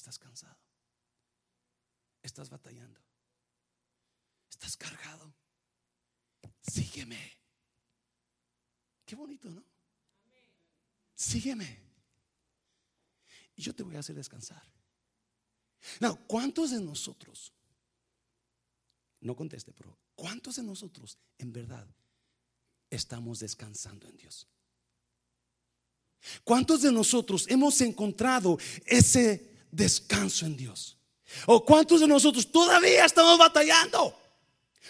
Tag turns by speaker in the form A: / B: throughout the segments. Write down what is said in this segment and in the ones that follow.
A: Estás cansado. Estás batallando. Estás cargado. Sígueme. Qué bonito, ¿no? Sígueme. Y yo te voy a hacer descansar. No, ¿cuántos de nosotros? No conteste, pero ¿cuántos de nosotros en verdad estamos descansando en Dios? ¿Cuántos de nosotros hemos encontrado ese descanso en Dios? ¿O cuántos de nosotros todavía estamos batallando?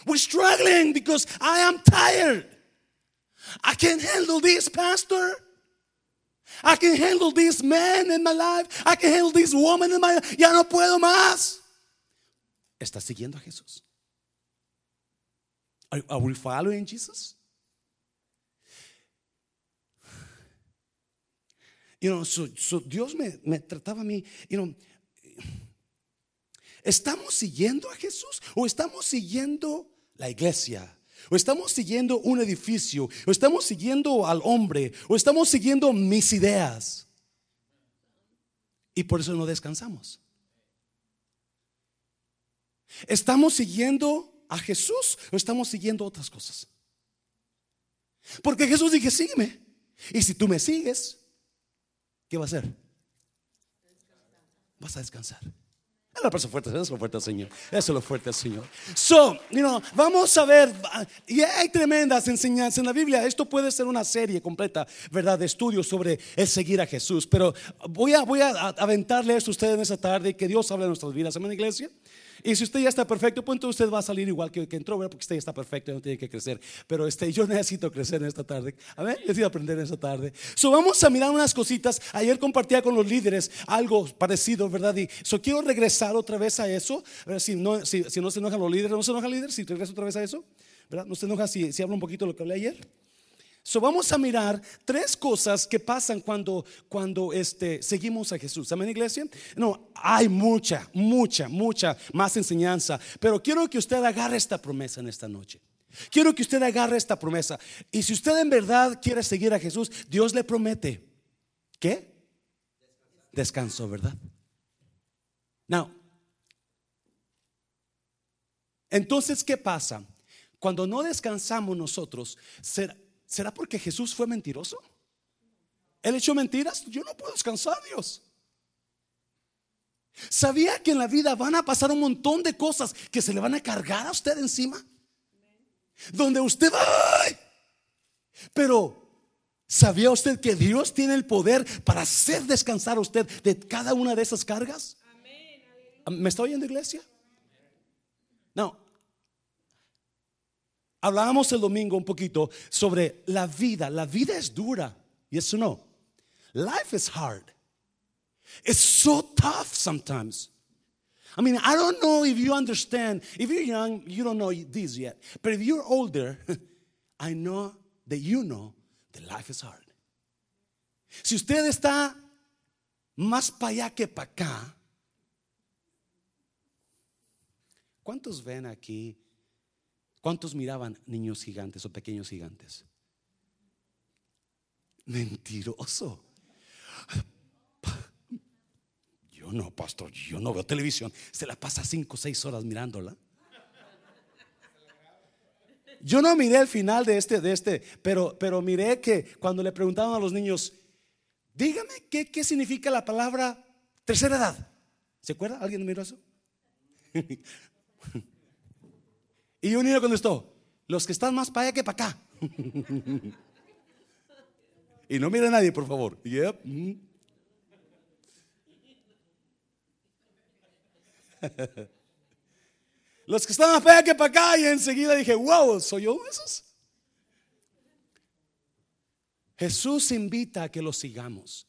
A: We're struggling because I am tired. I can't handle this, pastor. I can handle this man in my life. I can handle this woman in my life. Ya no puedo más. ¿Estás siguiendo a Jesús? Are we following Jesus? You know, so, Dios me, me trataba a mí, you know, ¿estamos siguiendo a Jesús o estamos siguiendo la iglesia? O estamos siguiendo un edificio, o estamos siguiendo al hombre, o estamos siguiendo mis ideas. Y por eso no descansamos. ¿Estamos siguiendo a Jesús o estamos siguiendo otras cosas? Porque Jesús dije, sígueme. Y si tú me sigues, ¿qué va a hacer? Vas a descansar. Es lo fuerte, eso es lo fuerte al Señor. Eso es lo fuerte al Señor. So, you know, vamos a ver, y hay tremendas enseñanzas en la Biblia. Esto puede ser una serie completa, ¿verdad? De estudios sobre el seguir a Jesús. Pero voy a, voy a aventarle esto a ustedes en esta tarde. Que Dios hable en nuestras vidas. Amén, iglesia. Y si usted ya está perfecto, pues entonces usted va a salir igual que, que entró, ¿verdad? Porque usted ya está perfecto y no tiene que crecer. Pero este, yo necesito crecer en esta tarde. A ver, necesito aprender en esta tarde. So, vamos a mirar unas cositas. Ayer compartía con los líderes algo parecido, ¿verdad? Y so, quiero regresar otra vez a eso. A ver, si, no, si, si no se enojan los líderes, ¿no se enojan líderes? Si regreso otra vez a eso, ¿verdad? ¿No se enoja si, si hablo un poquito de lo que hablé ayer? So, vamos a mirar tres cosas que pasan cuando, cuando este, seguimos a Jesús. Amén, iglesia. No, hay mucha, mucha, mucha más enseñanza. Pero quiero que usted agarre esta promesa en esta noche. Quiero que usted agarre esta promesa. Y si usted en verdad quiere seguir a Jesús, Dios le promete. ¿Qué? Descanso, ¿verdad? Now, entonces, ¿qué pasa? Cuando no descansamos nosotros, será ¿Será porque Jesús fue mentiroso? ¿Él echó mentiras? Yo no puedo descansar, Dios. ¿Sabía que en la vida van a pasar un montón de cosas que se le van a cargar a usted encima? Donde usted va. Pero ¿sabía usted que Dios tiene el poder para hacer descansar a usted de cada una de esas cargas? ¿Me está oyendo, iglesia? No, Hablábamos el domingo un poquito sobre la vida. La vida es dura. Yes or no? Life is hard. It's so tough sometimes. I mean, I don't know if you understand. If you're young, you don't know this yet. But if you're older, I know that you know that life is hard. Si usted está más para allá que para acá, ¿cuántos ven aquí ¿Cuántos miraban niños gigantes o pequeños gigantes? Mentiroso. Yo no, pastor, yo no veo televisión. Se la pasa cinco o seis horas mirándola. Yo no miré el final de este, de este, pero, pero miré que cuando le preguntaban a los niños, dígame qué, qué significa la palabra tercera edad. ¿Se acuerda? ¿Alguien miró eso? Y un niño contestó, los que están más para allá que para acá. y no mire a nadie, por favor. Los que están más para allá que para acá. Y enseguida dije, wow, ¿soy yo esos? Jesús invita a que lo sigamos.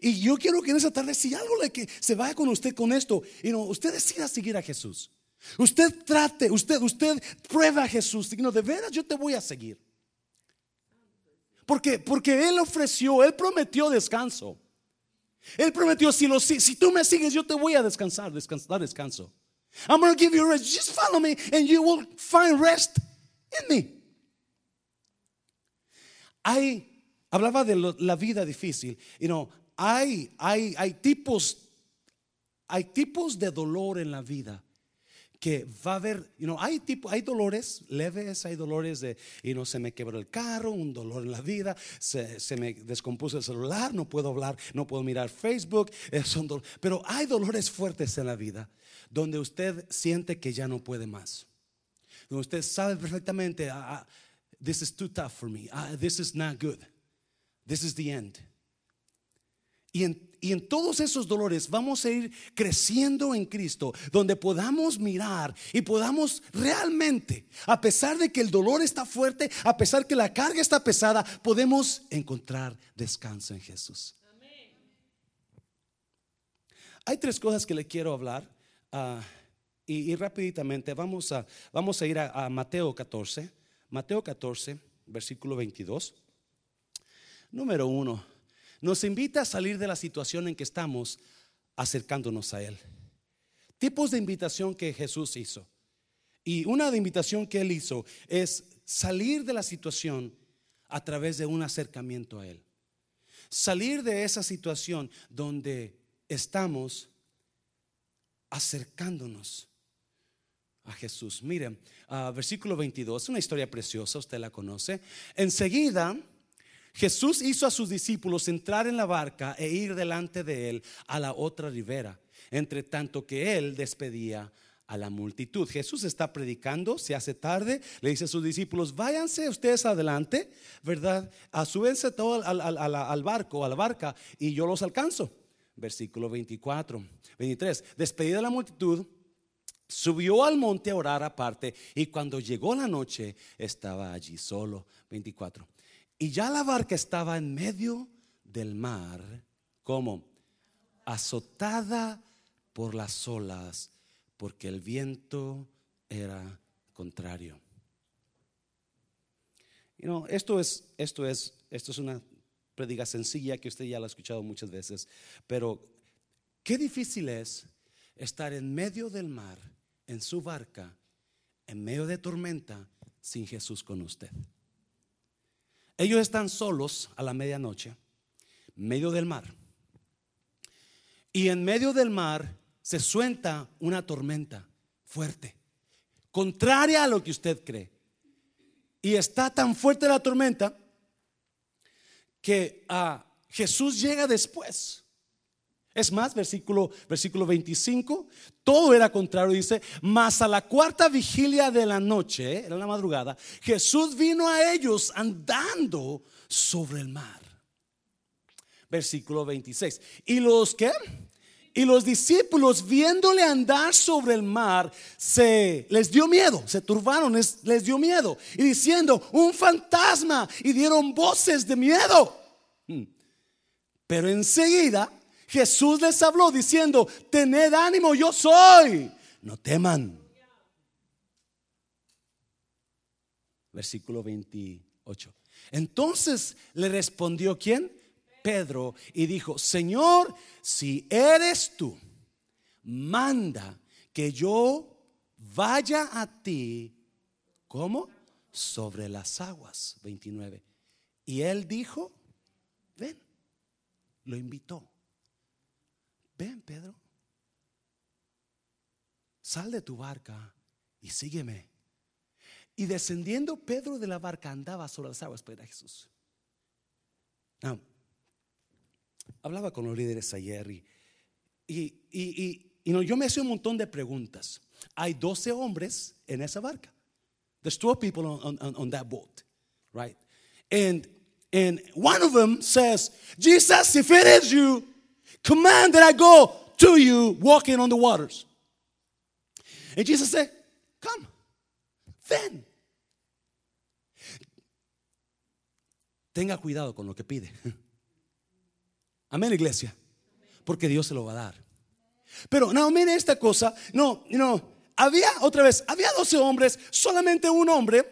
A: Y yo quiero que en esa tarde, si algo le que se vaya con usted con esto, y no, usted decida seguir a Jesús. Usted trate, usted, usted prueba a Jesús. No, de veras yo te voy a seguir. Porque, porque Él ofreció, Él prometió descanso. Él prometió, si, lo, si, si tú me sigues, yo te voy a descansar, descansar, descanso. I'm going to give you rest. Just follow me and you will find rest in me. Hay, hablaba de la vida difícil. You know, hay, hay, hay tipos hay tipos de dolor en la vida que va a haber, you know, hay tipo, hay dolores leves, hay dolores de, y no se me quebró el carro, un dolor en la vida, se, me descompuso el celular, no puedo hablar, no puedo mirar Facebook, eh, son dol- pero hay dolores fuertes en la vida donde usted siente que ya no puede más, usted sabe perfectamente, ah, ah, this is too tough for me, ah, this is not good, this is the end. Y en, y en todos esos dolores vamos a ir creciendo en Cristo, donde podamos mirar y podamos realmente, a pesar de que el dolor está fuerte, a pesar que la carga está pesada, podemos encontrar descanso en Jesús. Hay tres cosas que le quiero hablar ah, y, y vamos a, vamos a ir a, a Mateo 14, Mateo 14, versículo 22. Número uno, nos invita a salir de la situación en que estamos acercándonos a Él. Tipos de invitación que Jesús hizo. Y una de invitación que Él hizo es salir de la situación a través de un acercamiento a Él. Salir de esa situación donde estamos acercándonos a Jesús. Miren, ah, versículo 22, una historia preciosa, usted la conoce. Enseguida, Jesús hizo a sus discípulos entrar en la barca e ir delante de él a la otra ribera, entre tanto que él despedía a la multitud. Jesús está predicando, se hace tarde, le dice a sus discípulos, váyanse ustedes adelante, ¿verdad? A súbense todo al, al- al- al barco, a la barca, y yo los alcanzo. Versículo 24, 23. Despedida la multitud, Subió al monte a orar aparte y cuando llegó la noche estaba allí solo. 24. Y ya la barca estaba en medio del mar, como azotada por las olas, porque el viento era contrario. You know, esto es, esto es, esto es una predica sencilla que usted ya la ha escuchado muchas veces, pero qué difícil es estar en medio del mar, en su barca, en medio de tormenta, sin Jesús con usted. Ellos están solos a la medianoche, medio del mar. Y en medio del mar se suelta una tormenta fuerte, contraria a lo que usted cree. Y está tan fuerte la tormenta que ah, Jesús llega después. Es más, versículo, versículo 25, todo era contrario, dice, mas a la cuarta vigilia de la noche, era la madrugada, Jesús vino a ellos andando sobre el mar. Versículo 26. ¿Y los qué? Y los discípulos viéndole andar sobre el mar, se les dio miedo, se turbaron, les, les dio miedo. Y diciendo, un fantasma, y dieron voces de miedo. Hmm. Pero enseguida Jesús les habló diciendo, tened ánimo, yo soy, no teman. Versículo 28. Entonces le respondió quién? Pedro y dijo, Señor, si eres tú, manda que yo vaya a ti, ¿cómo? Sobre las aguas. 29. Y él dijo, ven, lo invitó. Ven, Pedro, sal de tu barca y sígueme. Y descendiendo Pedro de la barca andaba sobre las aguas para ir a Jesús. Now, hablaba con los líderes ayer y, y, y, y- yo me hice un montón de preguntas. Hay 12 hombres en esa barca. There's 12 people on, on, on that boat, right? And, and one of them says, Jesus, if it is you, command that I go to you walking on the waters. And Jesus said, Come, ven. Tenga cuidado con lo que pide. Amén, iglesia. Porque Dios se lo va a dar. Pero no, mire esta cosa. No, no. Había, otra vez, había 12 hombres, solamente un hombre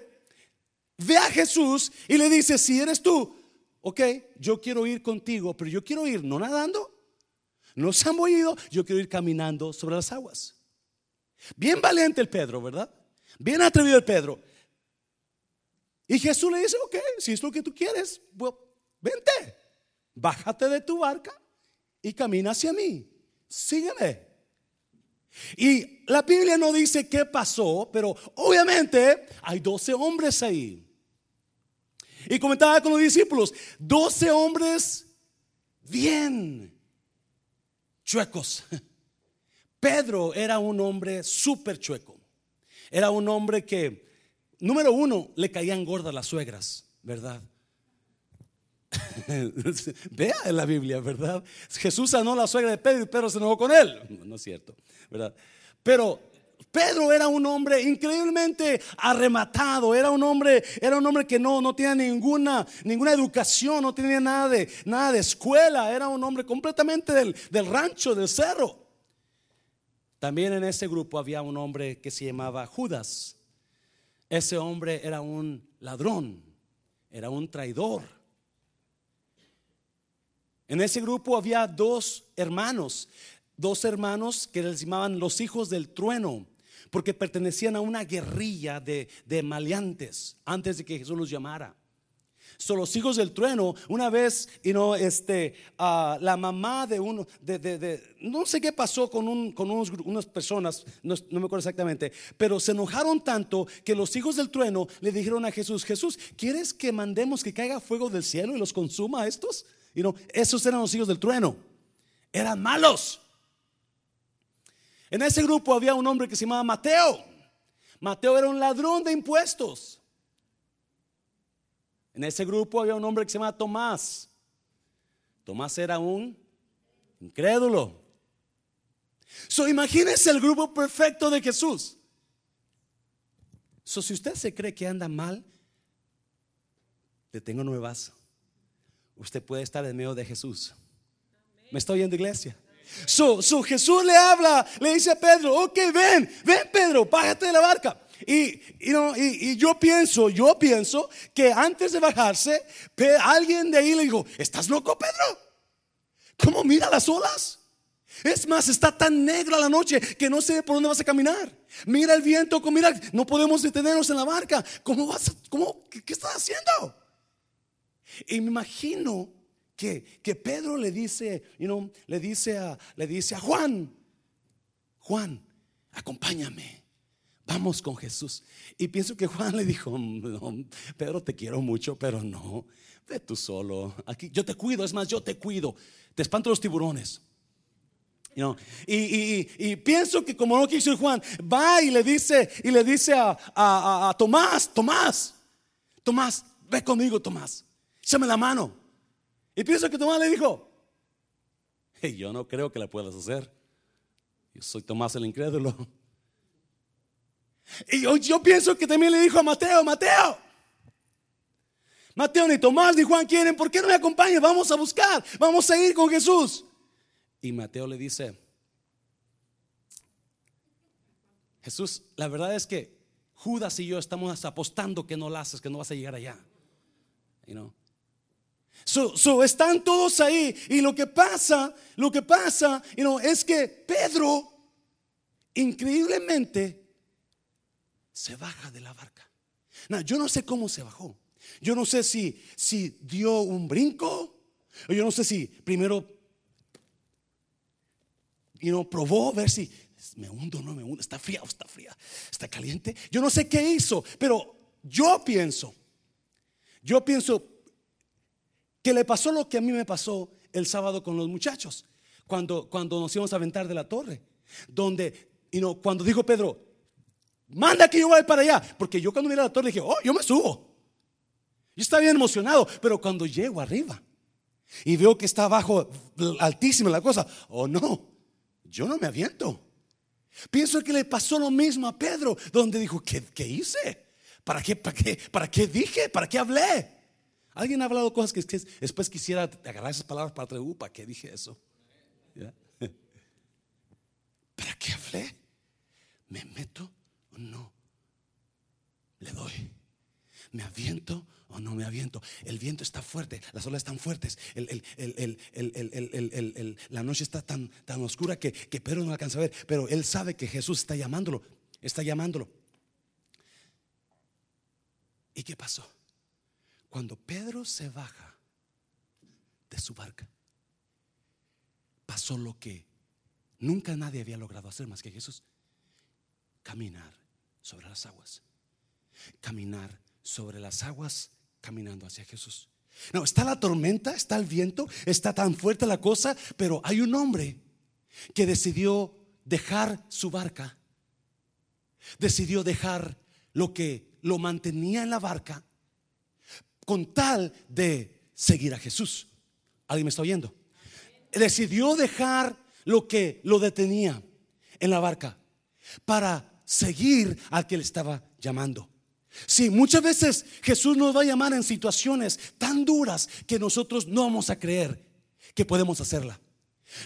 A: ve a Jesús y le dice, si eres tú, ok, yo quiero ir contigo, pero yo quiero ir no nadando, no zambullado, yo quiero ir caminando sobre las aguas. Bien valiente el Pedro, ¿verdad? Bien atrevido el Pedro. Y Jesús le dice, ok, si es lo que tú quieres, vente, bájate de tu barca y camina hacia mí, sígueme. Y la Biblia no dice qué pasó, pero obviamente hay 12 hombres ahí. Y comentaba con los discípulos, 12 hombres bien chuecos. Pedro era un hombre súper chueco. Era un hombre que, número uno, le caían gordas las suegras, ¿verdad? Vea en la Biblia, ¿verdad? Jesús sanó la suegra de Pedro y Pedro se enojó con él. No, es cierto, ¿verdad? Pero Pedro era un hombre increíblemente arrematado, era un hombre, era un hombre que no, no tenía ninguna, ninguna educación, no tenía nada de, nada de escuela, era un hombre completamente del, del rancho, del cerro. También en ese grupo había un hombre que se llamaba Judas. Ese hombre era un ladrón, era un traidor. En ese grupo había dos hermanos, dos hermanos que les llamaban los hijos del trueno, porque pertenecían a una guerrilla de, de maleantes antes de que Jesús los llamara. Son los hijos del trueno. Una vez, y no, este, ah, la mamá de uno, de, no sé qué pasó con, un, con unos, unas personas, no, me acuerdo exactamente, pero se enojaron tanto que los hijos del trueno le dijeron a Jesús: Jesús, ¿quieres que mandemos que caiga fuego del cielo y los consuma a estos? Y no, esos eran los hijos del trueno. Eran malos. En ese grupo había un hombre que se llamaba Mateo. Mateo era un ladrón de impuestos. En ese grupo había un hombre que se llamaba Tomás. Tomás era un incrédulo. So, imagínese el grupo perfecto de Jesús. So, si usted se cree que anda mal, le tengo nuevas usted puede estar en medio de Jesús. ¿Me estoy oyendo, iglesia? So, Jesús le habla, le dice a Pedro, ok, ven, ven Pedro, bájate de la barca. Y, y, yo pienso, yo pienso que antes de bajarse, alguien de ahí le dijo, ¿estás loco, Pedro? ¿Cómo mira las olas? Es más, está tan negra la noche que no sé por dónde vas a caminar. Mira el viento, mira, no podemos detenernos en la barca. ¿Cómo vas? ¿Cómo? ¿Qué, qué estás haciendo? Y me imagino que, Pedro le dice, you know, le dice a, le dice a Juan, Juan, acompáñame. Vamos con Jesús. Y pienso que Juan le dijo, Pedro, te quiero mucho, pero no, ve tú solo. Aquí yo te cuido, es más, yo te cuido. Te espanto los tiburones. You y, y, pienso que como no quiso Juan, va y le dice, y le dice a, a, a Tomás, Tomás, Tomás, ve conmigo, Tomás. Échame la mano. Y pienso que Tomás le dijo, yo no creo que la puedas hacer. Yo soy Tomás el incrédulo. Y yo, yo, pienso que también le dijo a Mateo, Mateo, Mateo ni Tomás ni Juan quieren, ¿por qué no me acompañas? Vamos a buscar, vamos a ir con Jesús. Y Mateo le dice, Jesús, la verdad es que Judas y yo estamos apostando que no lo haces, que no vas a llegar allá. You know? So, están todos ahí y lo que pasa, lo que pasa, es que Pedro increíblemente se baja de la barca. yo no sé cómo se bajó. Yo no sé si, si dio un brinco. O yo no sé si primero y no probó ver si me hundo o no me hundo, está fría o está fría, está caliente. Yo no sé qué hizo, pero yo pienso, yo pienso, que le pasó lo que a mí me pasó el sábado con los muchachos, cuando, cuando nos íbamos a aventar de la torre, donde, y no, cuando dijo Pedro, manda que yo vaya para allá, porque yo cuando miré la torre dije, oh, yo me subo. Yo estaba bien emocionado, pero cuando llego arriba y veo que está abajo altísima la cosa, oh no, yo no me aviento. Pienso que le pasó lo mismo a Pedro, donde dijo, ¿qué, qué hice? ¿Para qué, para, qué, ¿Para qué dije? ¿Para qué hablé? ¿Alguien ha hablado cosas que, después quisiera agarrar esas palabras para atrás? ¿Para qué dije eso? ¿Para qué hablé? ¿Me meto o no? Le doy. ¿Me aviento o no me aviento? El viento está fuerte, las olas están fuertes, la noche está tan, tan oscura que, que Pedro no alcanza a ver, pero él sabe que Jesús está llamándolo, está llamándolo. ¿Y qué pasó? Cuando Pedro se baja de su barca, pasó lo que nunca nadie había logrado hacer más que Jesús. Caminar sobre las aguas. Caminar sobre las aguas caminando hacia Jesús. No, está la tormenta, está el viento, está tan fuerte la cosa, pero hay un hombre que decidió dejar su barca, decidió dejar lo que lo mantenía en la barca con tal de seguir a Jesús. ¿Alguien me está oyendo? Decidió dejar lo que lo detenía en la barca para seguir al que le estaba llamando. Sí, muchas veces Jesús nos va a llamar en situaciones tan duras que nosotros no vamos a creer que podemos hacerla.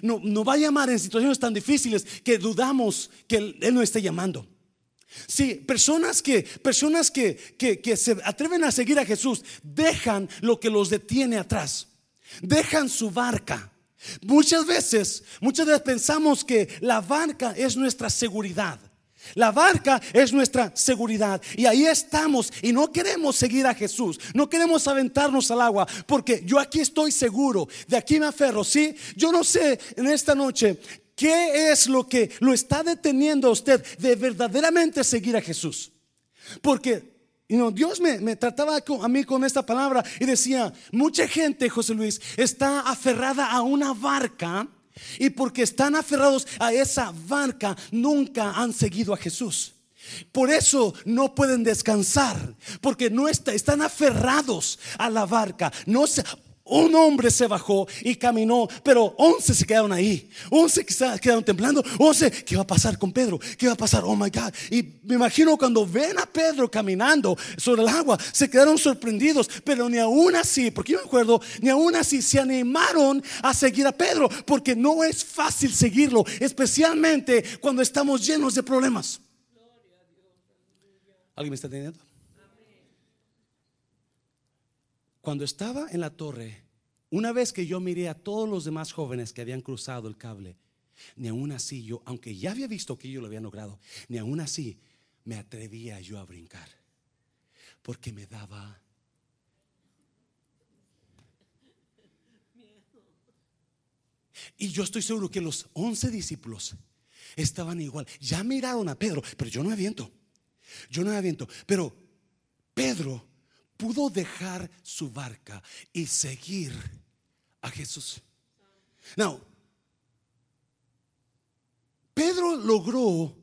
A: No, nos va a llamar en situaciones tan difíciles que dudamos que Él, él nos esté llamando. Sí, personas que, personas que, que, que se atreven a seguir a Jesús dejan lo que los detiene atrás, dejan su barca. Muchas veces, muchas veces pensamos que la barca es nuestra seguridad. La barca es nuestra seguridad y ahí estamos y no queremos seguir a Jesús, no queremos aventarnos al agua porque yo aquí estoy seguro, de aquí me aferro, ¿sí? Yo no sé en esta noche qué es lo que lo está deteniendo a usted de verdaderamente seguir a Jesús. Porque Dios me, me, trataba a mí con esta palabra y decía, mucha gente, José Luis, está aferrada a una barca y porque están aferrados a esa barca, nunca han seguido a Jesús. Por eso no pueden descansar, porque no están aferrados a la barca. No se, un hombre se bajó y caminó, pero once se quedaron ahí. Once quedaron temblando. Once, ¿qué va a pasar con Pedro? ¿Qué va a pasar? Oh my God. Y me imagino cuando ven a Pedro caminando sobre el agua, se quedaron sorprendidos, pero ni aún así, porque yo me acuerdo, ni aún así se animaron a seguir a Pedro, porque no es fácil seguirlo, especialmente cuando estamos llenos de problemas. ¿Alguien me está entendiendo? Cuando estaba en la torre, una vez que yo miré a todos los demás jóvenes que habían cruzado el cable, ni aún así yo, aunque ya había visto que ellos lo habían logrado, ni aún así me atrevía yo a brincar, porque me daba Y yo estoy seguro que los once discípulos estaban igual. Ya miraron a Pedro, pero yo no aviento. Yo no aviento. Pero Pedro pudo dejar su barca y seguir a Jesús. Now, Pedro logró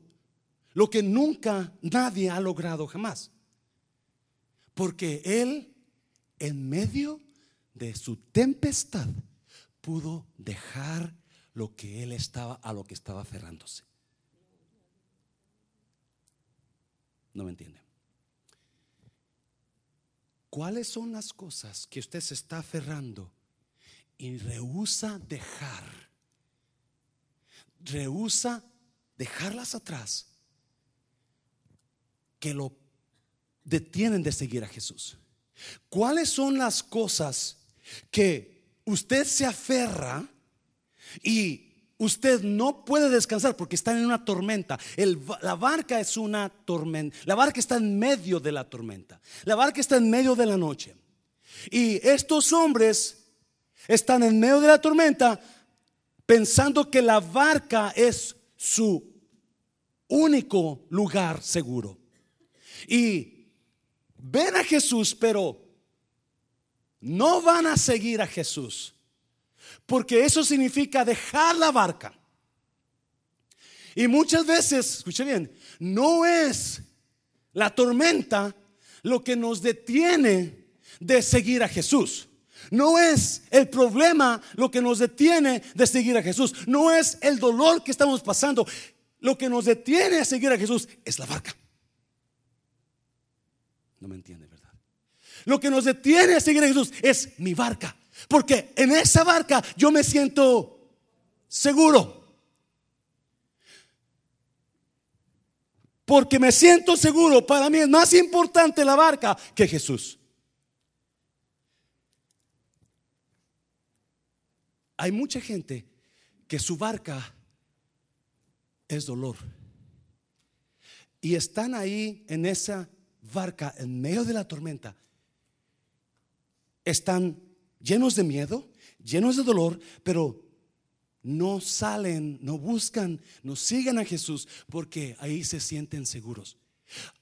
A: lo que nunca nadie ha logrado jamás. Porque él, en medio de su tempestad, pudo dejar lo que él estaba, a lo que estaba aferrándose. No me entiende. ¿Cuáles son las cosas que usted se está aferrando y rehúsa dejar? Rehúsa dejarlas atrás que lo detienen de seguir a Jesús. ¿Cuáles son las cosas que usted se aferra y usted no puede descansar porque está en una tormenta. la barca es una tormenta. La barca está en medio de la tormenta. La barca está en medio de la noche. Y estos hombres están en medio de la tormenta pensando que la barca es su único lugar seguro. Y ven a Jesús, pero no van a seguir a Jesús. Porque eso significa dejar la barca. Y muchas veces, escuche bien, no es la tormenta lo que nos detiene de seguir a Jesús. No es el problema lo que nos detiene de seguir a Jesús. No es el dolor que estamos pasando. Lo que nos detiene a seguir a Jesús es la barca. No me entiende, ¿verdad? Lo que nos detiene a seguir a Jesús es mi barca. Porque en esa barca yo me siento seguro. Porque me siento seguro. Para mí es más importante la barca que Jesús. Hay mucha gente que su barca es dolor. Y están ahí en esa barca en medio de la tormenta. Están llenos de miedo, llenos de dolor, pero no salen, no buscan, no siguen a Jesús porque ahí se sienten seguros.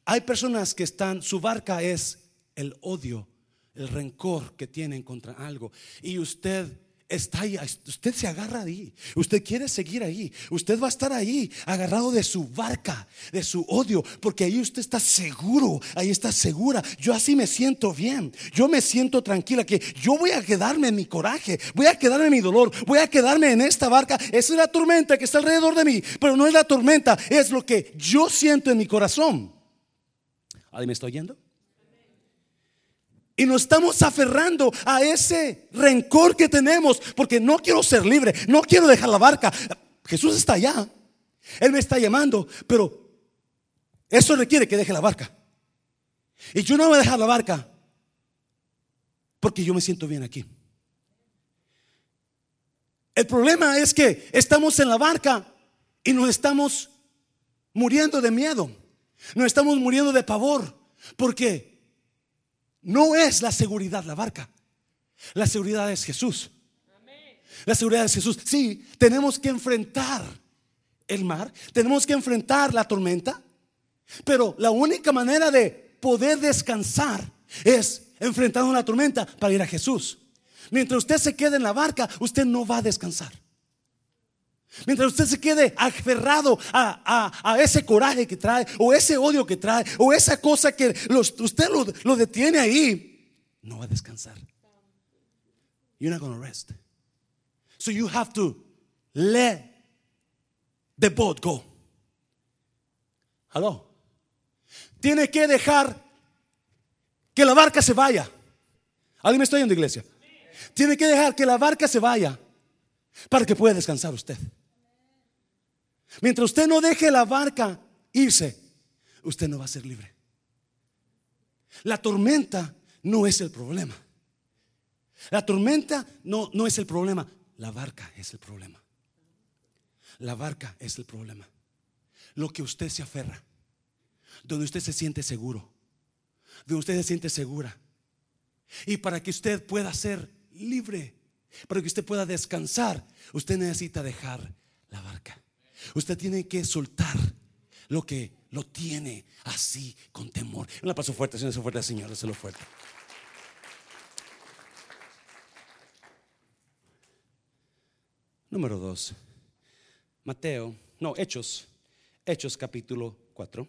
A: Hay personas que están, su barca es el odio, el rencor que tienen contra algo. Y usted está ahí, usted se agarra ahí, usted quiere seguir ahí, usted va a estar ahí agarrado de su barca, de su odio, porque ahí usted está seguro, ahí está segura. Yo así me siento bien, yo me siento tranquila, que yo voy a quedarme en mi coraje, voy a quedarme en mi dolor, voy a quedarme en esta barca. Esa es la tormenta que está alrededor de mí, pero no es la tormenta, es lo que yo siento en mi corazón. ¿Alguien me está oyendo? Y nos estamos aferrando a ese rencor que tenemos porque no quiero ser libre, no quiero dejar la barca. Jesús está allá, Él me está llamando, pero eso requiere que deje la barca. Y yo no voy a dejar la barca porque yo me siento bien aquí. El problema es que estamos en la barca y nos estamos muriendo de miedo, nos estamos muriendo de pavor. ¿Por qué? No es la seguridad la barca. La seguridad es Jesús. La seguridad es Jesús. Sí, tenemos que enfrentar el mar, tenemos que enfrentar la tormenta, pero la única manera de poder descansar es enfrentando la tormenta para ir a Jesús. Mientras usted se quede en la barca, usted no va a descansar. Mientras usted se quede aferrado a, ese coraje que trae, o ese odio que trae, o esa cosa que usted lo, detiene ahí, no va a descansar. You're not going to rest. So you have to let the boat go. Hello. Tiene que dejar que la barca se vaya. ¿Alguien me está oyendo, iglesia? Tiene que dejar que la barca se vaya para que pueda descansar usted. Mientras usted no deje la barca irse, usted no va a ser libre. La tormenta no es el problema. La tormenta no, no es el problema. La barca es el problema. La barca es el problema. Lo que usted se aferra, donde usted se siente seguro, donde usted se siente segura. Y para que usted pueda ser libre, para que usted pueda descansar, usted necesita dejar la barca. Usted tiene que soltar lo que lo tiene así con temor. Un aplauso fuerte, Señor, fuerte, Señor, lo fuerte. Número dos, Mateo, no, Hechos, Hechos capítulo 4.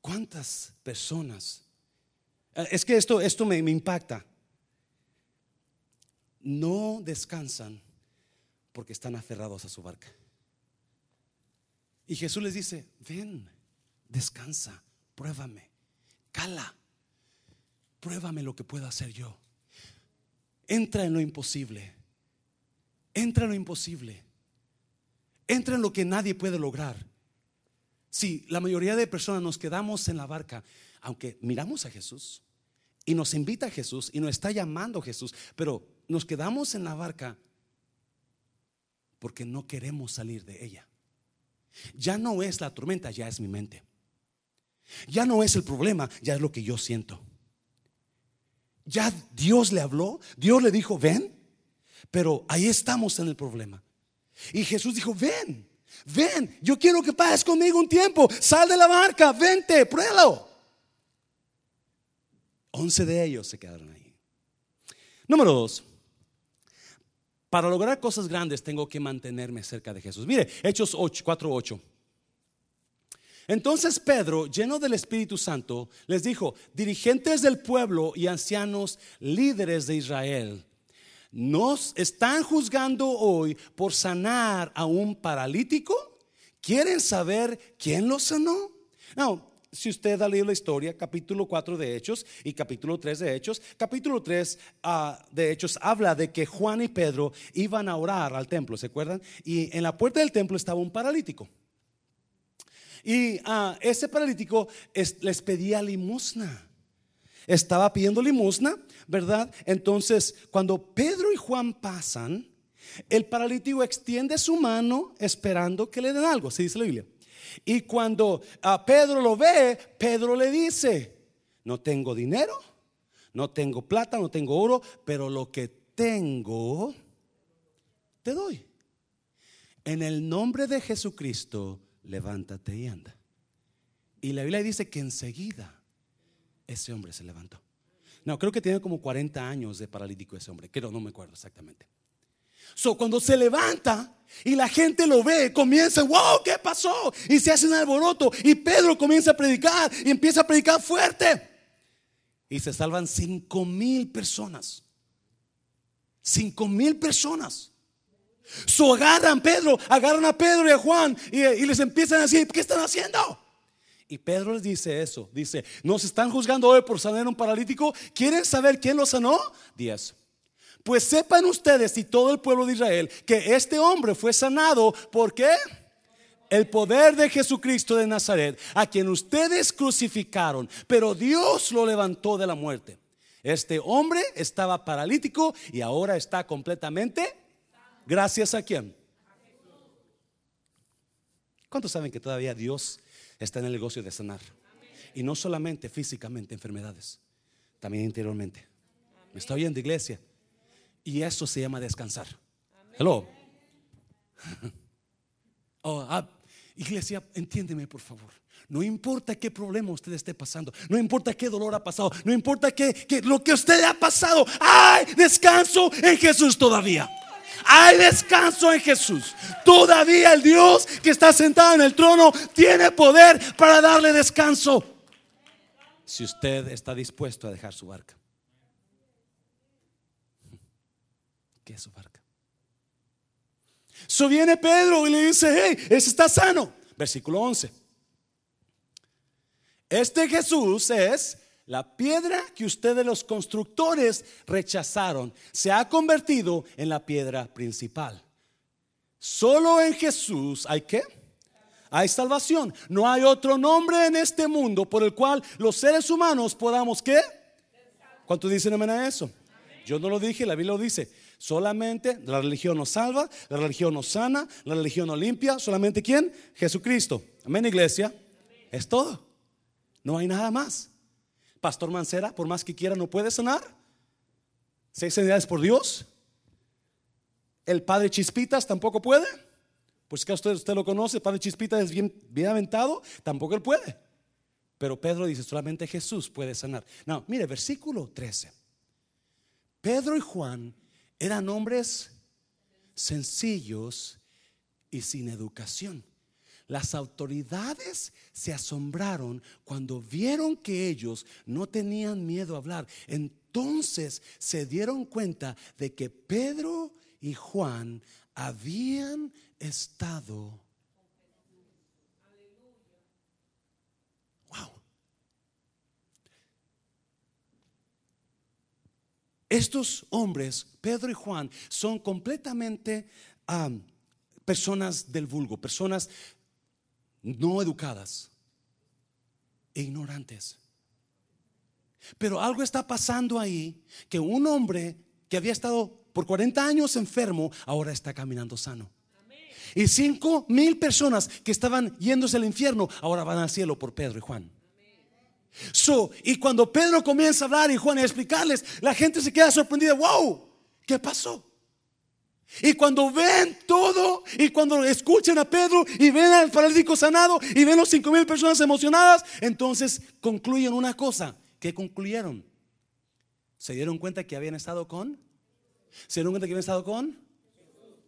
A: ¿Cuántas personas? Es que esto, esto me impacta no descansan porque están aferrados a su barca. Y Jesús les dice, ven, descansa, pruébame, cala, pruébame lo que puedo hacer yo. Entra en lo imposible, entra en lo imposible, entra en lo que nadie puede lograr. Si la mayoría de personas nos quedamos en la barca, aunque miramos a Jesús y nos invita a Jesús y nos está llamando Jesús, pero nos quedamos en la barca porque no queremos salir de ella. Ya no es la tormenta, ya es mi mente. Ya no es el problema, ya es lo que yo siento. Ya Dios le habló, Dios le dijo, ven, pero ahí estamos en el problema. Y Jesús dijo, ven, ven, yo quiero que pases conmigo un tiempo, sal de la barca, vente, pruébalo. Once de ellos se quedaron ahí. Número dos, para lograr cosas grandes tengo que mantenerme cerca de Jesús. Mire, Hechos 4, 8. Entonces Pedro, lleno del Espíritu Santo, les dijo, dirigentes del pueblo y ancianos líderes de Israel, nos están juzgando hoy por sanar a un paralítico. ¿Quieren saber quién lo sanó? No, si usted ha leído la historia, capítulo 4 de Hechos y capítulo 3 de Hechos, capítulo 3 ah, de Hechos habla de que Juan y Pedro iban a orar al templo, ¿se acuerdan? Y en la puerta del templo estaba un paralítico. Y ah, ese paralítico les pedía limosna. Estaba pidiendo limosna, ¿verdad? Entonces, cuando Pedro y Juan pasan, el paralítico extiende su mano esperando que le den algo, se dice la Biblia. Y cuando a Pedro lo ve, Pedro le dice, no tengo dinero, No tengo plata, no tengo oro, pero lo que tengo, te doy. En el nombre de Jesucristo, levántate y anda. Y la Biblia dice que enseguida ese hombre se levantó. No, creo que tiene como 40 años de paralítico ese hombre, creo, no me acuerdo exactamente. So, cuando se levanta y la gente lo ve, comienza, wow, ¿qué pasó? Y se hace un alboroto. Y Pedro comienza a predicar y empieza a predicar fuerte. Y se salvan cinco mil personas. Cinco mil personas. So agarran Pedro, agarran a Pedro y a Juan y, les empiezan a decir, ¿qué están haciendo? Y Pedro les dice eso, dice, nos están juzgando hoy por sanar un paralítico. ¿Quieren saber quién lo sanó? Diez. Pues sepan ustedes y todo el pueblo de Israel que este hombre fue sanado. ¿Por qué? El poder de Jesucristo de Nazaret, a quien ustedes crucificaron, pero Dios lo levantó de la muerte. Este hombre estaba paralítico y ahora está completamente gracias a quién. ¿Cuántos saben que todavía Dios está en el negocio de sanar. Y no solamente físicamente enfermedades, también interiormente. ¿Me está oyendo, iglesia? Y eso se llama descansar. Hello. Oh, ah, iglesia, entiéndeme por favor. No importa qué problema usted esté pasando, no importa qué dolor ha pasado, no importa qué, lo que usted ha pasado, hay descanso en Jesús todavía. Hay descanso en Jesús. Todavía el Dios que está sentado en el trono tiene poder para darle descanso. Si usted está dispuesto a dejar su barca. ¿Qué es su barca? So viene Pedro y le dice, hey, ese está sano. Versículo 11. Este Jesús es la piedra que ustedes los constructores rechazaron se ha convertido en la piedra principal. Solo en Jesús hay que hay salvación. No hay otro nombre en este mundo por el cual los seres humanos podamos qué? ¿Cuánto dicen amén a eso? Yo no lo dije, la Biblia lo dice. Solamente la religión nos salva, la religión nos sana, la religión nos limpia. Solamente quién? Jesucristo. Amén, iglesia. Es todo. No hay nada más. Pastor Mancera, por más que quiera, no puede sanar. Seis sanidades por Dios. El padre Chispitas tampoco puede. Pues que usted, lo conoce, el padre Chispitas es bien, bien aventado, tampoco él puede. Pero Pedro dice, solamente Jesús puede sanar. No, mire, versículo 13. Pedro y Juan eran hombres sencillos y sin educación. Las autoridades se asombraron cuando vieron que ellos no tenían miedo a hablar. Entonces se dieron cuenta de que Pedro y Juan habían estado. Wow. Estos hombres, Pedro y Juan, son completamente personas del vulgo, personas no educadas e ignorantes. Pero algo está pasando ahí que un hombre que había estado por 40 años enfermo ahora está caminando sano. Y cinco mil personas que estaban yéndose al infierno ahora van al cielo por Pedro y Juan. Y cuando Pedro comienza a hablar y Juan a explicarles, la gente se queda sorprendida. Wow, ¿qué pasó? Y cuando ven todo, y cuando escuchan a Pedro y ven al paralítico sanado y ven los cinco mil personas emocionadas, entonces concluyen una cosa. ¿Qué concluyeron? ¿Se dieron cuenta que habían estado con? ¿Se dieron cuenta que habían estado con?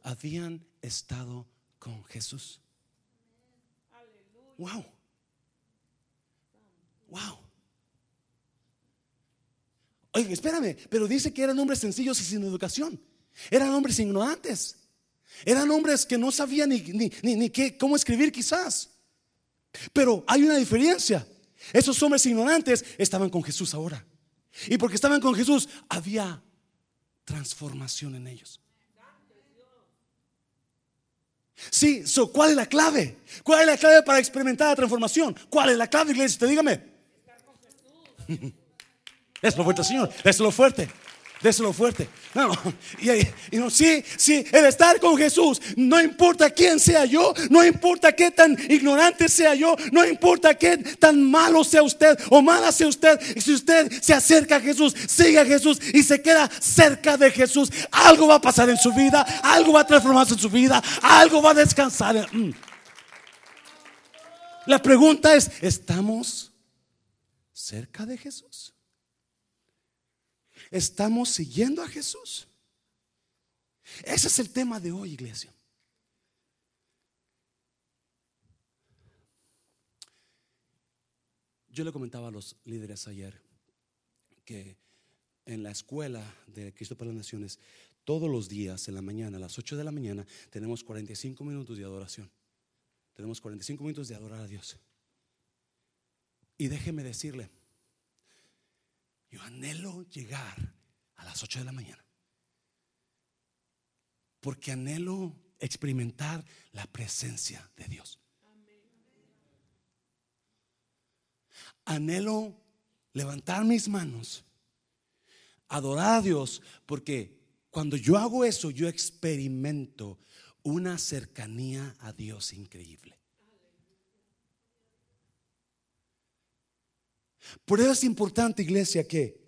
A: Habían estado con Jesús. Wow. Wow. Oye, espérame, pero dice que eran hombres sencillos y sin educación. Eran hombres ignorantes. Eran hombres que no sabían ni, ni, qué, cómo escribir quizás. Pero hay una diferencia. Esos hombres ignorantes estaban con Jesús ahora. Y porque estaban con Jesús, había transformación en ellos. Sí, ¿cuál es la clave? ¿Cuál es la clave para experimentar la transformación? ¿Cuál es la clave, iglesia? Usted dígame. Es lo fuerte, Señor. Es lo fuerte. Déselo fuerte. No, no. Y, y no, sí, sí, el estar con Jesús, no importa quién sea yo, no importa qué tan ignorante sea yo, no importa qué tan malo sea usted o mala sea usted. Si usted se acerca a Jesús, sigue a Jesús y se queda cerca de Jesús, algo va a pasar en su vida, algo va a transformarse en su vida, algo va a descansar. Mm. La pregunta es, ¿estamos cerca de Jesús? ¿Estamos siguiendo a Jesús? Ese es el tema de hoy, iglesia. Yo le comentaba a los líderes ayer que en la escuela de Cristo para las Naciones, todos los días en la mañana, a las 8 de la mañana, tenemos 45 minutos de adoración. Tenemos 45 minutos de adorar a Dios. Y déjeme decirle, yo anhelo llegar a las 8 de la mañana. Porque anhelo experimentar la presencia de Dios. Anhelo levantar mis manos, adorar a Dios, porque cuando yo hago eso, yo experimento una cercanía a Dios increíble. Por eso es importante, iglesia, que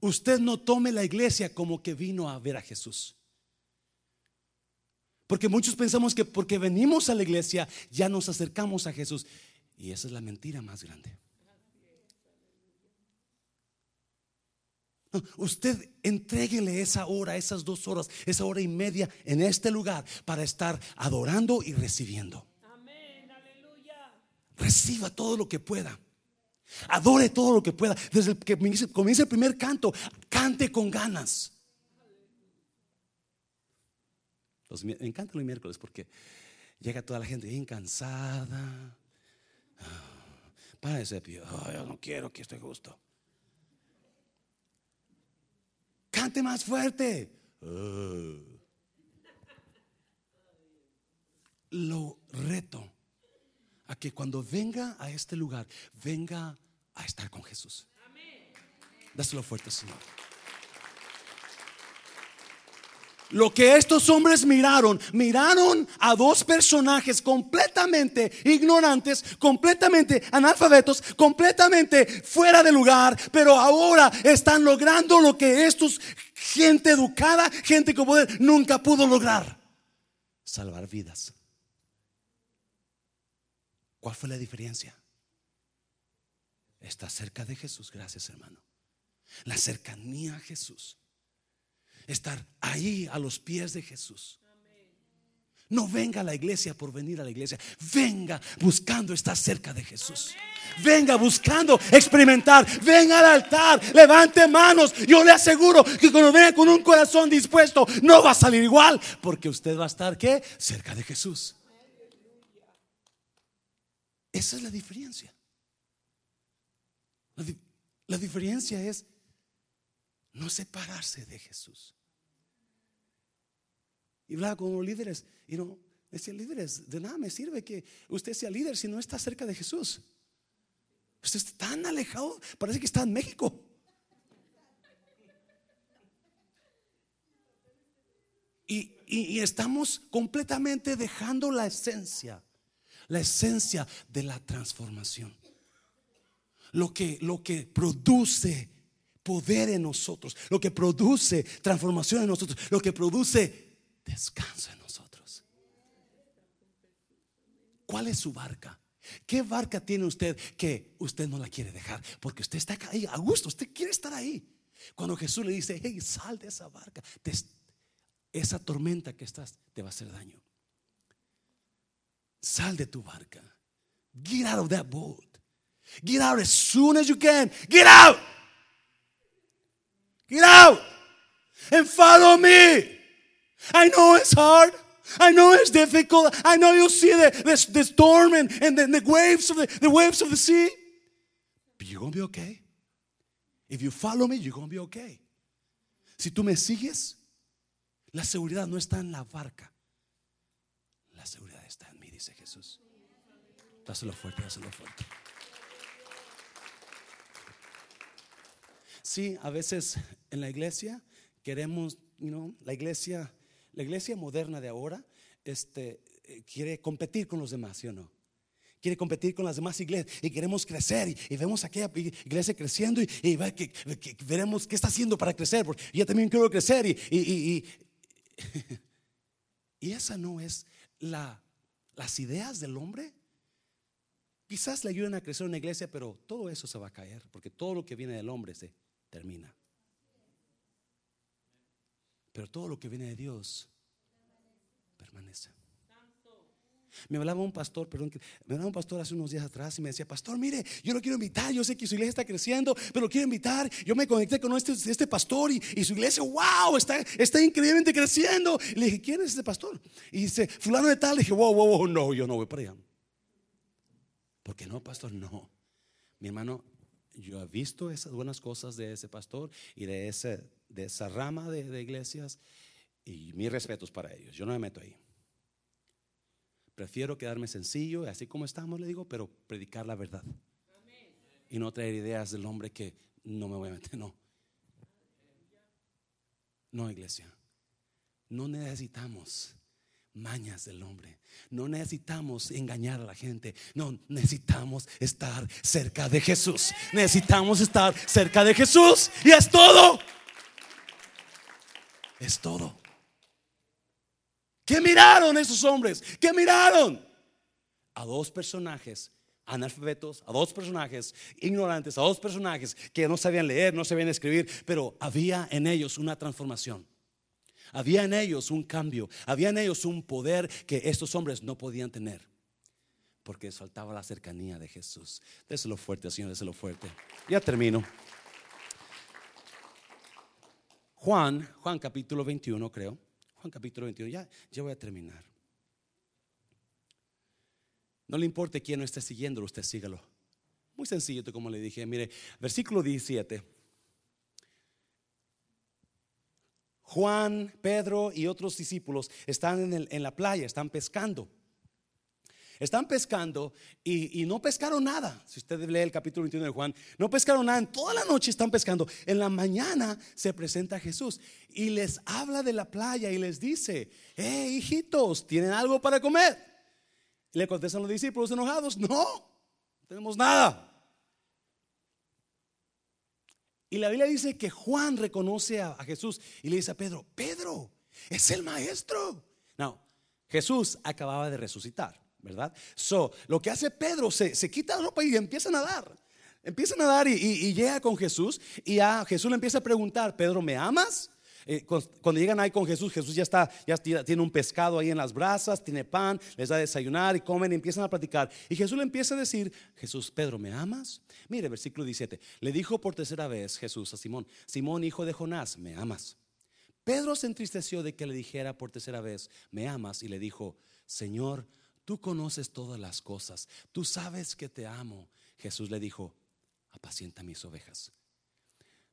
A: usted no tome la iglesia como que vino a ver a Jesús. Porque muchos pensamos que porque venimos a la iglesia ya nos acercamos a Jesús. Y esa es la mentira más grande. Usted entréguele esa hora, esas dos horas, esa hora y media en este lugar para estar adorando y recibiendo. Amén, aleluya. Reciba todo lo que pueda. Adore todo lo que pueda. Desde que comience el primer canto, cante con ganas. Los, me encanta los miércoles porque llega toda la gente bien cansada. Ah, para ese pío, yo no quiero que esté justo. Cante más fuerte. Ah. Lo reto a que cuando venga a este lugar, venga a estar con Jesús. Dáselo fuerte, Señor. Lo que estos hombres miraron, miraron a dos personajes completamente ignorantes, completamente analfabetos, completamente fuera de lugar, pero ahora están logrando lo que estos gente educada, gente con poder nunca pudo lograr, salvar vidas. ¿Cuál fue la diferencia? Está cerca de Jesús, gracias hermano. La cercanía a Jesús estar ahí a los pies de Jesús. No venga a la iglesia por venir a la iglesia. Venga buscando estar cerca de Jesús. Venga buscando experimentar. Venga al altar. Levante manos. Yo le aseguro que cuando venga con un corazón dispuesto, no va a salir igual. Porque usted va a estar ¿qué? cerca de Jesús. Esa es la diferencia. La, diferencia es no separarse de Jesús. Y hablaba con los líderes. Y no, decía, líderes, de nada me sirve que usted sea líder si no está cerca de Jesús. Usted está tan alejado, parece que está en México. Y, y, estamos completamente dejando la esencia, la esencia de la transformación. Lo que, lo que produce poder en nosotros, lo que produce transformación en nosotros, lo que produce descanso en nosotros. ¿Cuál es su barca? ¿Qué barca tiene usted que usted no la quiere dejar? Porque usted está ahí a gusto, usted quiere estar ahí. Cuando Jesús le dice, hey, sal de esa barca, esa tormenta que estás te va a hacer daño. Sal de tu barca. Get out of that boat. Get out as soon as you can. Get out. Get out. And follow me. I know it's hard. I know it's difficult. I know you'll see the, the, storm and, and the, the, waves of the, the waves of the sea. But you're to be okay. If you follow me, you're to be okay. Si tú me sigues, la seguridad no está en la barca. La seguridad está en mí, dice Jesús. Dáselo fuerte, dáselo fuerte. Sí, a veces en la iglesia queremos, you know, la iglesia, la iglesia moderna de ahora, este, eh, quiere competir con los demás, ¿sí o no? Quiere competir con las demás iglesias y queremos crecer y, vemos aquella iglesia creciendo y, veremos qué está haciendo para crecer, porque yo también quiero crecer y, y, y esa no es la, las ideas del hombre. Quizás le ayuden a crecer una iglesia, pero todo eso se va a caer, porque todo lo que viene del hombre se termina. Pero todo lo que viene de Dios permanece. Me hablaba un pastor, perdón, me hablaba un pastor hace unos días atrás y me decía, pastor, mire, yo lo quiero invitar, yo sé que su iglesia está creciendo, pero lo quiero invitar. Yo me conecté con este, este pastor y, su iglesia, wow, está, está increíblemente creciendo. le dije, ¿quién es este pastor? Y dice, fulano de tal. Le dije, wow, wow, wow, no, yo no voy para allá. ¿Por qué no, pastor? No. Mi hermano, yo he visto esas buenas cosas de ese pastor y de, ese, de esa rama de, de iglesias y mis respetos para ellos. Yo no me meto ahí. Prefiero quedarme sencillo, así como estamos, le digo, pero predicar la verdad. Y no traer ideas del hombre que no me voy a meter, no. No, iglesia. No necesitamos mañas del hombre. No necesitamos engañar a la gente. No, necesitamos estar cerca de Jesús. Necesitamos estar cerca de Jesús. Y es todo. Es todo. ¿Qué miraron esos hombres? ¿Qué miraron? A dos personajes analfabetos, a dos personajes ignorantes, a dos personajes que no sabían leer, no sabían escribir, pero había en ellos una transformación. Había en ellos un cambio, había en ellos un poder que estos hombres no podían tener, porque faltaba la cercanía de Jesús. Déselo fuerte, Señor, déselo fuerte. Ya termino. Juan, Juan capítulo 21, creo capítulo 21. Ya, ya voy a terminar. No le importe quién no esté siguiéndolo, usted sígalo. Muy sencillo, como le dije. Mire, versículo 17. Juan, Pedro y otros discípulos están en, la playa, están pescando. Están pescando y, no pescaron nada. Si usted lee el capítulo 21 de Juan, no pescaron nada. En toda la noche están pescando. En la mañana se presenta Jesús y les habla de la playa y les dice, hey hijitos, ¿tienen algo para comer? Y le contestan los discípulos enojados, no, no tenemos nada. Y la Biblia dice que Juan reconoce a, Jesús y le dice a Pedro, Pedro, es el maestro. No, Jesús acababa de resucitar. ¿verdad? So, lo que hace Pedro, se, se quita la ropa y empieza a nadar. Empieza a nadar y, llega con Jesús y a Jesús le empieza a preguntar, Pedro, ¿me amas? Eh, cuando llegan ahí con Jesús, Jesús ya está, ya tiene un pescado ahí en las brasas, tiene pan, les da a desayunar y comen y empiezan a platicar. Y Jesús le empieza a decir, Jesús, Pedro, ¿me amas? Mire, versículo 17, le dijo por tercera vez Jesús a Simón, Simón, hijo de Jonás, ¿me amas? Pedro se entristeció de que le dijera por tercera vez, ¿me amas? Y le dijo, Señor, Tú conoces todas las cosas, tú sabes que te amo. Jesús le dijo, apacienta mis ovejas.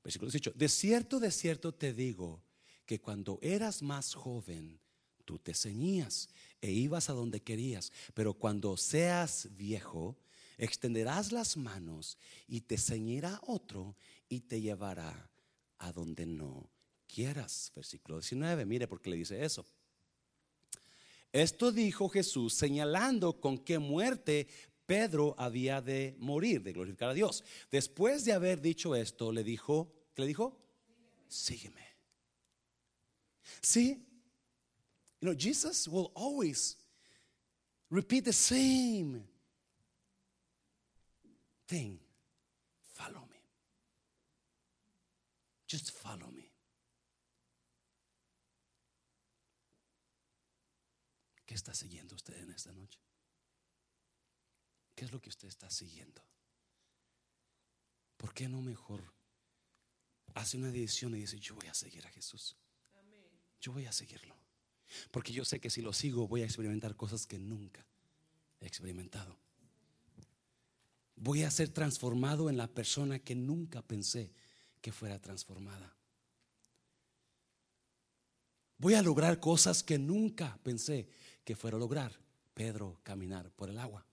A: Versículo 18, de cierto, de cierto te digo que cuando eras más joven, tú te ceñías e ibas a donde querías, pero cuando seas viejo, extenderás las manos y te ceñirá otro y te llevará a donde no quieras. Versículo 19, mire por qué le dice eso. Esto dijo Jesús señalando con qué muerte Pedro había de morir, de glorificar a Dios. Después de haber dicho esto, le dijo, ¿qué le dijo? Sígueme. Sí, you know, Jesus will always repeat the same thing. Follow me. Just follow me. ¿Qué está siguiendo usted en esta noche? ¿Qué es lo que usted está siguiendo? ¿Por qué no mejor hace una decisión y dice, yo voy a seguir a Jesús? Yo voy a seguirlo. Porque yo sé que si lo sigo voy a experimentar cosas que nunca he experimentado. Voy a ser transformado en la persona que nunca pensé que fuera transformada. Voy a lograr cosas que nunca pensé que fuera a lograr Pedro caminar por el agua.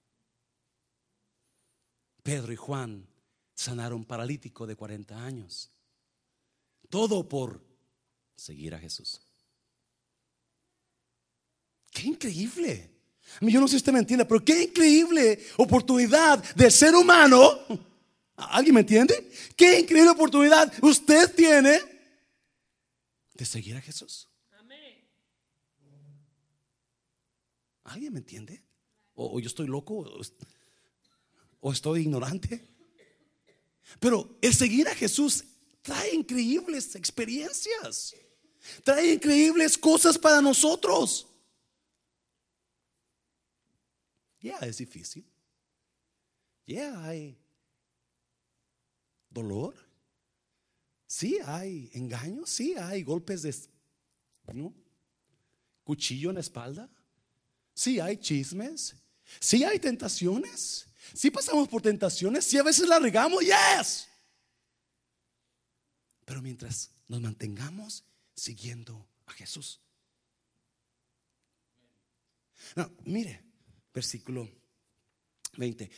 A: Pedro y Juan sanaron paralítico de 40 años. Todo por seguir a Jesús. Qué increíble. Yo no sé si usted me entiende, pero qué increíble oportunidad de ser humano. ¿Alguien me entiende? Qué increíble oportunidad usted tiene de seguir a Jesús. ¿Alguien me entiende? ¿O, yo estoy loco? ¿O estoy ignorante? Pero el seguir a Jesús trae increíbles experiencias. Trae increíbles cosas para nosotros. Ya es difícil. Ya hay dolor. Sí hay engaños. Sí hay golpes de cuchillo en la espalda. Sí hay chismes. Sí hay tentaciones. Sí pasamos por tentaciones. Sí a veces la regamos. Yes. Pero mientras nos mantengamos siguiendo a Jesús. No, mire, versículo 20.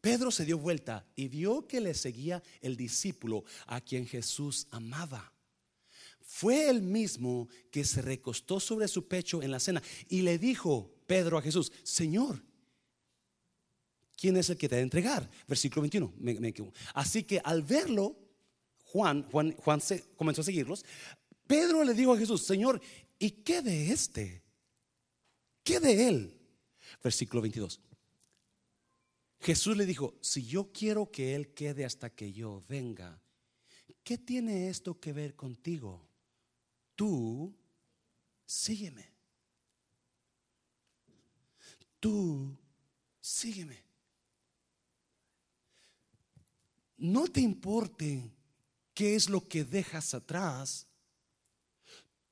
A: Pedro se dio vuelta y vio que le seguía el discípulo a quien Jesús amaba. Fue el mismo que se recostó sobre su pecho en la cena y le dijo Pedro a Jesús, Señor, ¿quién es el que te va a entregar? Versículo 21. Así que al verlo, Juan, Juan, Juan se, comenzó a seguirlos. Pedro le dijo a Jesús, Señor, ¿y qué de este? ¿Qué de él? Versículo 22. Jesús le dijo, si yo quiero que él quede hasta que yo venga, ¿qué tiene esto que ver contigo? Tú sígueme. Tú sígueme. No te importe qué es lo que dejas atrás.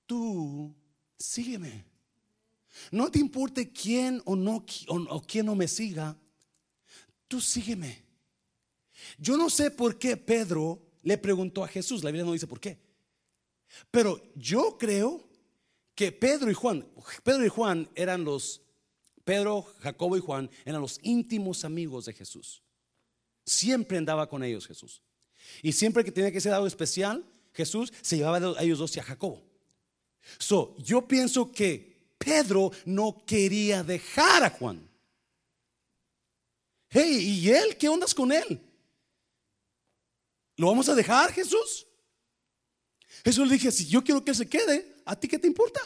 A: Tú sígueme. No te importe quién o no o, quién no me siga, tú sígueme. Yo no sé por qué Pedro le preguntó a Jesús, la Biblia no dice por qué. Pero yo creo que Pedro y Juan, Pedro y Juan eran los Pedro, Jacobo y Juan eran los íntimos amigos de Jesús. Siempre andaba con ellos Jesús. Y siempre que tenía que ser algo especial, Jesús se llevaba a ellos dos y a Jacobo. So, yo pienso que Pedro no quería dejar a Juan. Hey, ¿y él? ¿Qué ondas con él? ¿Lo vamos a dejar, Jesús? Jesús le dije, si yo quiero que se quede, ¿a ti qué te importa?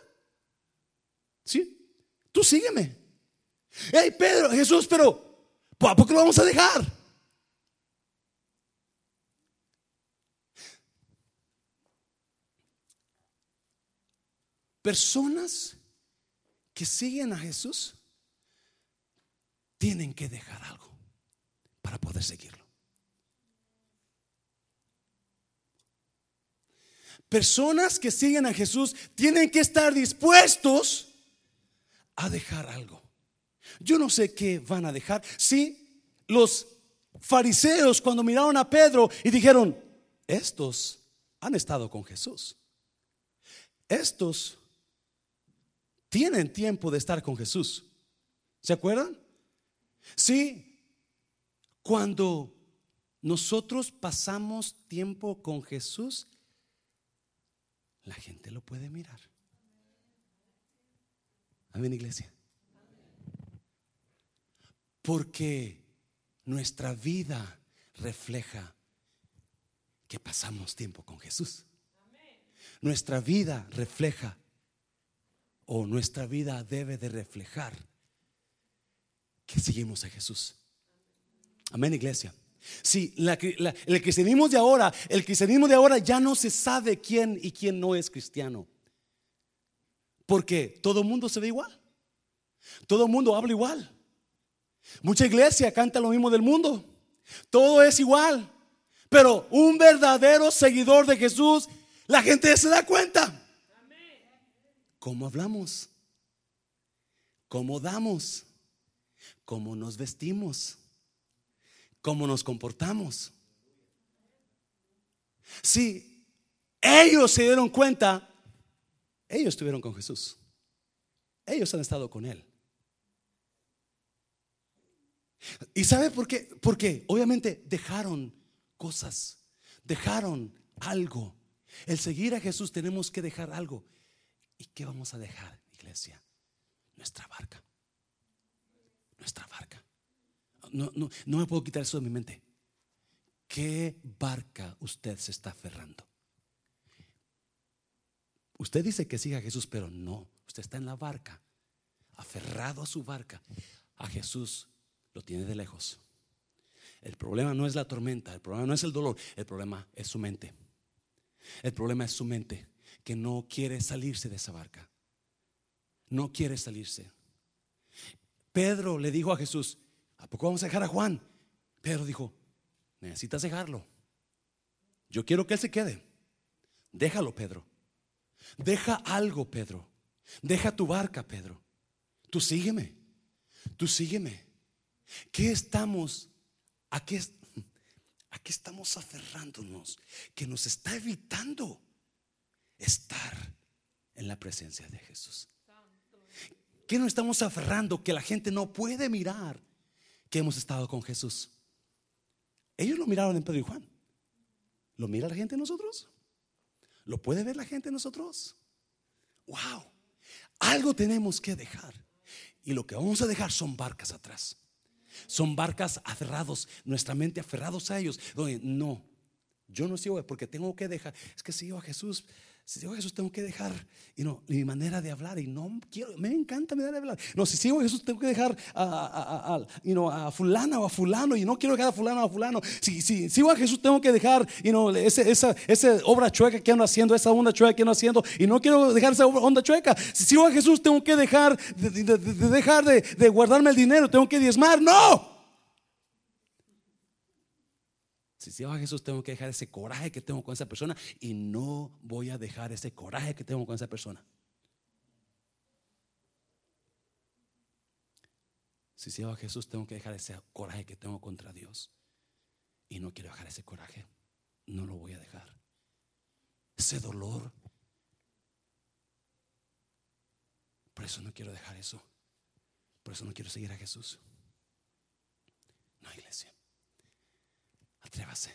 A: ¿Sí? Tú sígueme. Hey, Pedro, Jesús, pero ¿por qué lo vamos a dejar? Personas que siguen a Jesús tienen que dejar algo para poder seguirlo. Personas que siguen a Jesús tienen que estar dispuestos a dejar algo. Yo no sé qué van a dejar. Si los fariseos cuando miraron a Pedro y dijeron, estos han estado con Jesús. Estos tienen tiempo de estar con Jesús. ¿Se acuerdan? Sí, cuando nosotros pasamos tiempo con Jesús, la gente lo puede mirar. Amén, iglesia. Porque nuestra vida refleja que pasamos tiempo con Jesús. Nuestra vida refleja o nuestra vida debe de reflejar que seguimos a Jesús. Amén, iglesia. Si el cristianismo de ahora, el cristianismo de ahora ya no se sabe quién y quién no es cristiano. Porque todo el mundo se ve igual. Todo el mundo habla igual. Mucha iglesia canta lo mismo del mundo. Todo es igual. Pero un verdadero seguidor de Jesús, la gente se da cuenta cómo hablamos, cómo damos, cómo nos vestimos, cómo nos comportamos. Si ellos se dieron cuenta, ellos estuvieron con Jesús. Ellos han estado con Él. ¿Y sabe por qué? Porque obviamente dejaron cosas, dejaron algo. El seguir a Jesús tenemos que dejar algo. ¿Y qué vamos a dejar, iglesia? Nuestra barca. Nuestra barca. No, no, no me puedo quitar eso de mi mente. ¿Qué barca usted se está aferrando? Usted dice que siga a Jesús, pero no, usted está en la barca, aferrado a su barca. A Jesús lo tiene de lejos. El problema no es la tormenta, el problema no es el dolor, el problema es su mente. El problema es su mente, que no quiere salirse de esa barca. No quiere salirse. Pedro le dijo a Jesús, ¿a poco vamos a dejar a Juan? Pedro dijo, necesitas dejarlo. Yo quiero que él se quede. Déjalo, Pedro. Deja algo, Pedro. Deja tu barca, Pedro. Tú sígueme. Tú sígueme. ¿Qué estamos? ¿A qué, ¿A qué estamos aferrándonos? Que nos está evitando estar en la presencia de Jesús. ¿Qué nos estamos aferrando? Que la gente no puede mirar que hemos estado con Jesús. Ellos lo miraron en Pedro y Juan. ¿Lo mira la gente en nosotros? ¿Lo puede ver la gente en nosotros? Wow. Algo tenemos que dejar. Y lo que vamos a dejar son barcas atrás. Son barcas aferrados, nuestra mente aferrados a ellos. Donde no, yo no sigo porque tengo que dejar. Es que sigo a Jesús, si sigo a Jesús tengo que dejar y no, mi manera de hablar y no quiero, me encanta mi manera de hablar. No, si sigo a Jesús tengo que dejar a, a, a fulana o a fulano y no quiero dejar a fulano o a fulano. Si, si sigo a Jesús tengo que dejar y no, ese, esa, esa obra chueca que ando haciendo, esa onda chueca que ando haciendo y no quiero dejar esa onda chueca. Si sigo a Jesús tengo que dejar de, dejar de, de guardarme el dinero, tengo que diezmar. No. Si sigo a Jesús, tengo que dejar ese coraje que tengo con esa persona y no voy a dejar ese coraje que tengo con esa persona. Si sigo a Jesús, tengo que dejar ese coraje que tengo contra Dios. Y no quiero dejar ese coraje. No lo voy a dejar. Ese dolor. Por eso no quiero dejar eso. Por eso no quiero seguir a Jesús. No, iglesia. Atrévase.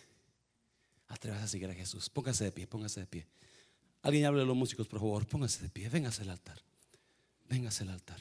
A: Atrévase a seguir a Jesús. Póngase de pie, póngase de pie. Alguien hable a los músicos, por favor. Póngase de pie. Véngase al altar. Véngase al altar.